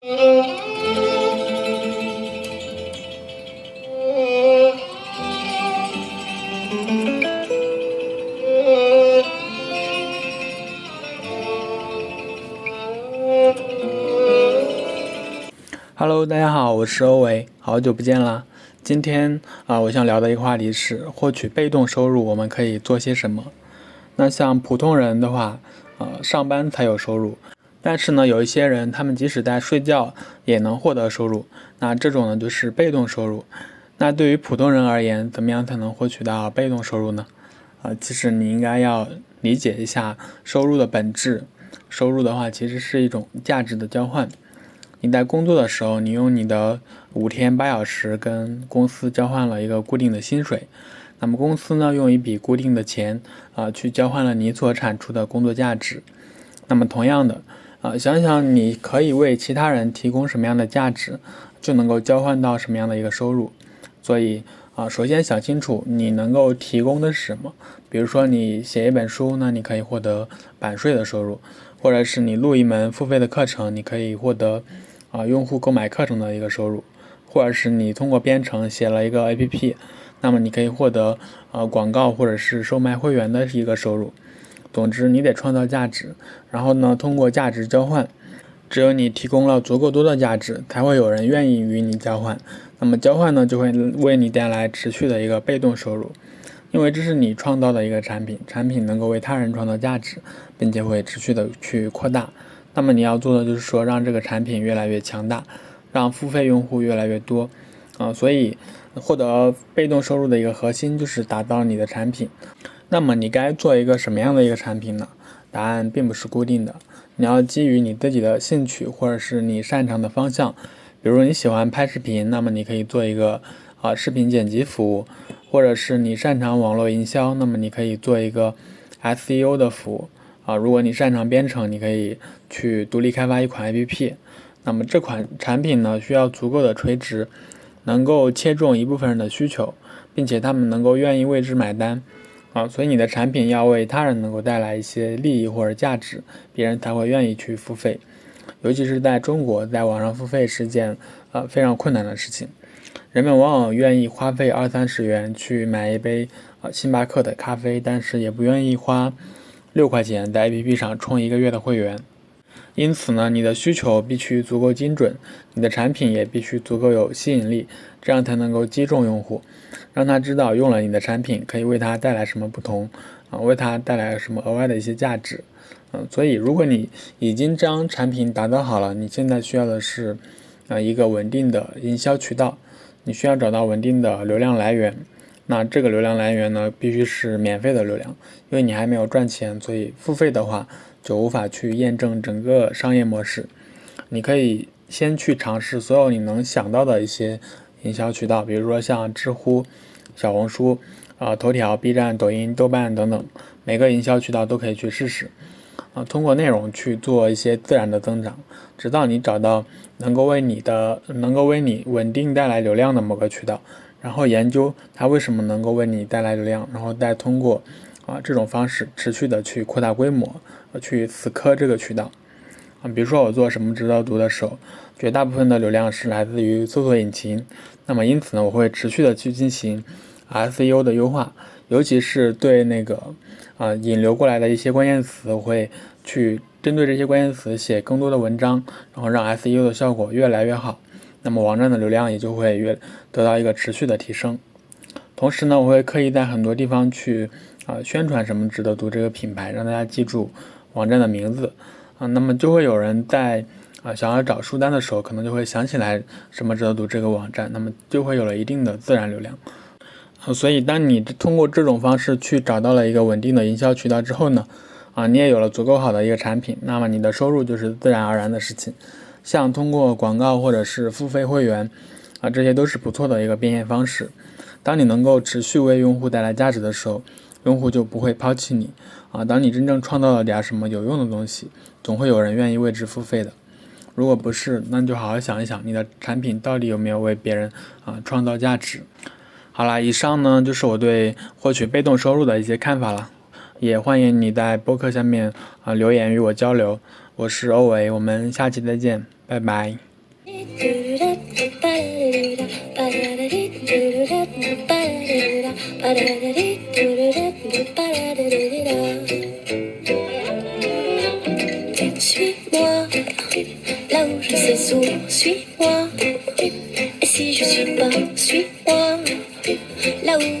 Hello，大家好，我是欧维，好久不见啦。今天啊，我想聊的一个话题是获取被动收入，我们可以做些什么？那像普通人的话，呃，上班才有收入，但是呢，有一些人他们即使在睡觉也能获得收入，那这种呢就是被动收入。那对于普通人而言，怎么样才能获取到被动收入呢？啊，其实你应该要理解一下收入的本质。收入的话，其实是一种价值的交换。你在工作的时候，你用你的五天八小时跟公司交换了一个固定的薪水，那么公司呢用一笔固定的钱啊去交换了你所产出的工作价值。那么同样的啊，想想你可以为其他人提供什么样的价值，就能够交换到什么样的一个收入。所以啊，首先想清楚你能够提供的是什么。比如说你写一本书，那你可以获得版税的收入，或者是你录一门付费的课程，你可以获得。啊，用户购买课程的一个收入，或者是你通过编程写了一个 APP，那么你可以获得啊广告或者是售卖会员的一个收入。总之，你得创造价值，然后呢，通过价值交换，只有你提供了足够多的价值，才会有人愿意与你交换。那么交换呢，就会为你带来持续的一个被动收入，因为这是你创造的一个产品，产品能够为他人创造价值，并且会持续的去扩大。那么你要做的就是说，让这个产品越来越强大，让付费用户越来越多，啊，所以获得被动收入的一个核心就是打造你的产品。那么你该做一个什么样的一个产品呢？答案并不是固定的，你要基于你自己的兴趣或者是你擅长的方向，比如你喜欢拍视频，那么你可以做一个啊视频剪辑服务，或者是你擅长网络营销，那么你可以做一个 SEO 的服务。啊，如果你擅长编程，你可以去独立开发一款 APP。那么这款产品呢，需要足够的垂直，能够切中一部分人的需求，并且他们能够愿意为之买单。啊，所以你的产品要为他人能够带来一些利益或者价值，别人才会愿意去付费。尤其是在中国，在网上付费是件呃非常困难的事情，人们往往愿意花费二三十元去买一杯啊星巴克的咖啡，但是也不愿意花。六块钱在 APP 上充一个月的会员，因此呢，你的需求必须足够精准，你的产品也必须足够有吸引力，这样才能够击中用户，让他知道用了你的产品可以为他带来什么不同啊，为他带来什么额外的一些价值。嗯，所以如果你已经将产品打造好了，你现在需要的是啊一个稳定的营销渠道，你需要找到稳定的流量来源。那这个流量来源呢，必须是免费的流量，因为你还没有赚钱，所以付费的话就无法去验证整个商业模式。你可以先去尝试所有你能想到的一些营销渠道，比如说像知乎、小红书、啊头条、B 站、抖音、豆瓣等等，每个营销渠道都可以去试试。啊，通过内容去做一些自然的增长，直到你找到能够为你的、能够为你稳定带来流量的某个渠道。然后研究它为什么能够为你带来流量，然后再通过啊这种方式持续的去扩大规模，去死磕这个渠道啊。比如说我做什么值得读的时候，绝大部分的流量是来自于搜索引擎，那么因此呢，我会持续的去进行 SEO 的优化，尤其是对那个啊引流过来的一些关键词，我会去针对这些关键词写更多的文章，然后让 SEO 的效果越来越好。那么网站的流量也就会越得到一个持续的提升。同时呢，我会刻意在很多地方去啊宣传什么值得读这个品牌，让大家记住网站的名字啊。那么就会有人在啊想要找书单的时候，可能就会想起来什么值得读这个网站，那么就会有了一定的自然流量。啊所以，当你通过这种方式去找到了一个稳定的营销渠道之后呢，啊，你也有了足够好的一个产品，那么你的收入就是自然而然的事情。像通过广告或者是付费会员，啊，这些都是不错的一个变现方式。当你能够持续为用户带来价值的时候，用户就不会抛弃你。啊，当你真正创造了点什么有用的东西，总会有人愿意为之付费的。如果不是，那你就好好想一想，你的产品到底有没有为别人啊创造价值。好啦，以上呢就是我对获取被动收入的一些看法了。也欢迎你在播客下面啊留言与我交流。我是欧维，我们下期再见。拜拜。Suis-moi, là où je sais sourd, suis-moi. Et si je suis pas, suis-moi,